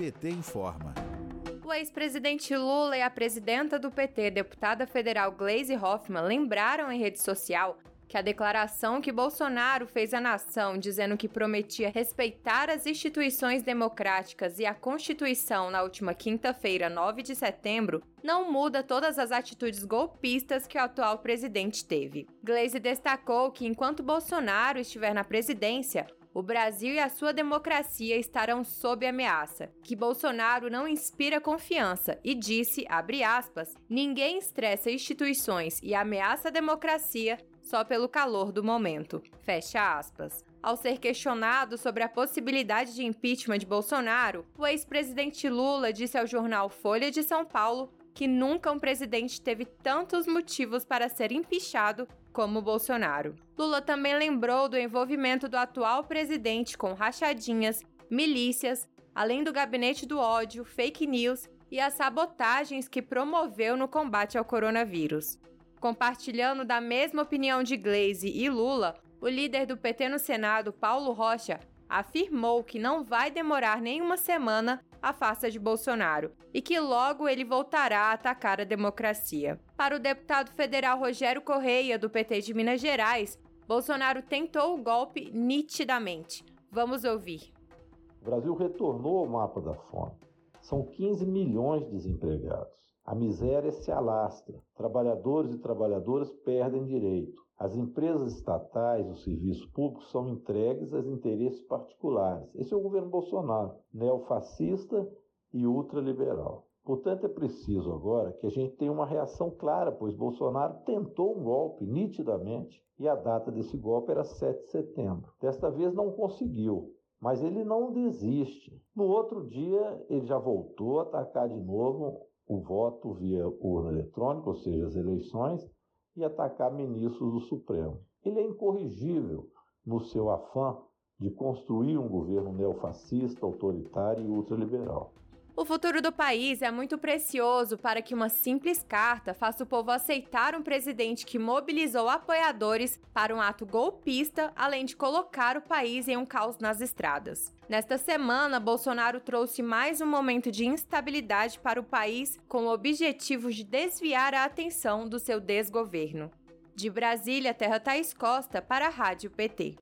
PT informa. O ex-presidente Lula e a presidenta do PT, deputada federal Gleisi Hoffmann, lembraram em rede social que a declaração que Bolsonaro fez à nação dizendo que prometia respeitar as instituições democráticas e a Constituição na última quinta-feira, 9 de setembro, não muda todas as atitudes golpistas que o atual presidente teve. Gleisi destacou que enquanto Bolsonaro estiver na presidência, o Brasil e a sua democracia estarão sob ameaça, que Bolsonaro não inspira confiança e disse, abre aspas, ninguém estressa instituições e ameaça a democracia só pelo calor do momento. Fecha aspas. Ao ser questionado sobre a possibilidade de impeachment de Bolsonaro, o ex-presidente Lula disse ao jornal Folha de São Paulo que nunca um presidente teve tantos motivos para ser empichado como Bolsonaro. Lula também lembrou do envolvimento do atual presidente com rachadinhas, milícias, além do gabinete do ódio, fake news e as sabotagens que promoveu no combate ao coronavírus. Compartilhando da mesma opinião de Glaze e Lula, o líder do PT no Senado, Paulo Rocha, afirmou que não vai demorar nenhuma semana a farsa de Bolsonaro e que logo ele voltará a atacar a democracia. Para o deputado federal Rogério Correia, do PT de Minas Gerais, Bolsonaro tentou o golpe nitidamente. Vamos ouvir. O Brasil retornou ao mapa da fome. São 15 milhões de desempregados. A miséria se alastra. Trabalhadores e trabalhadoras perdem direito. As empresas estatais, os serviços públicos são entregues aos interesses particulares. Esse é o governo Bolsonaro, neofascista e ultraliberal. Portanto, é preciso agora que a gente tenha uma reação clara, pois Bolsonaro tentou um golpe nitidamente e a data desse golpe era 7 de setembro. Desta vez não conseguiu. Mas ele não desiste. No outro dia, ele já voltou a atacar de novo o voto via urna eletrônica, ou seja, as eleições, e atacar ministros do Supremo. Ele é incorrigível no seu afã de construir um governo neofascista, autoritário e ultraliberal. O futuro do país é muito precioso para que uma simples carta faça o povo aceitar um presidente que mobilizou apoiadores para um ato golpista, além de colocar o país em um caos nas estradas. Nesta semana, Bolsonaro trouxe mais um momento de instabilidade para o país com o objetivo de desviar a atenção do seu desgoverno. De Brasília, Terra Thaís Costa para a Rádio PT.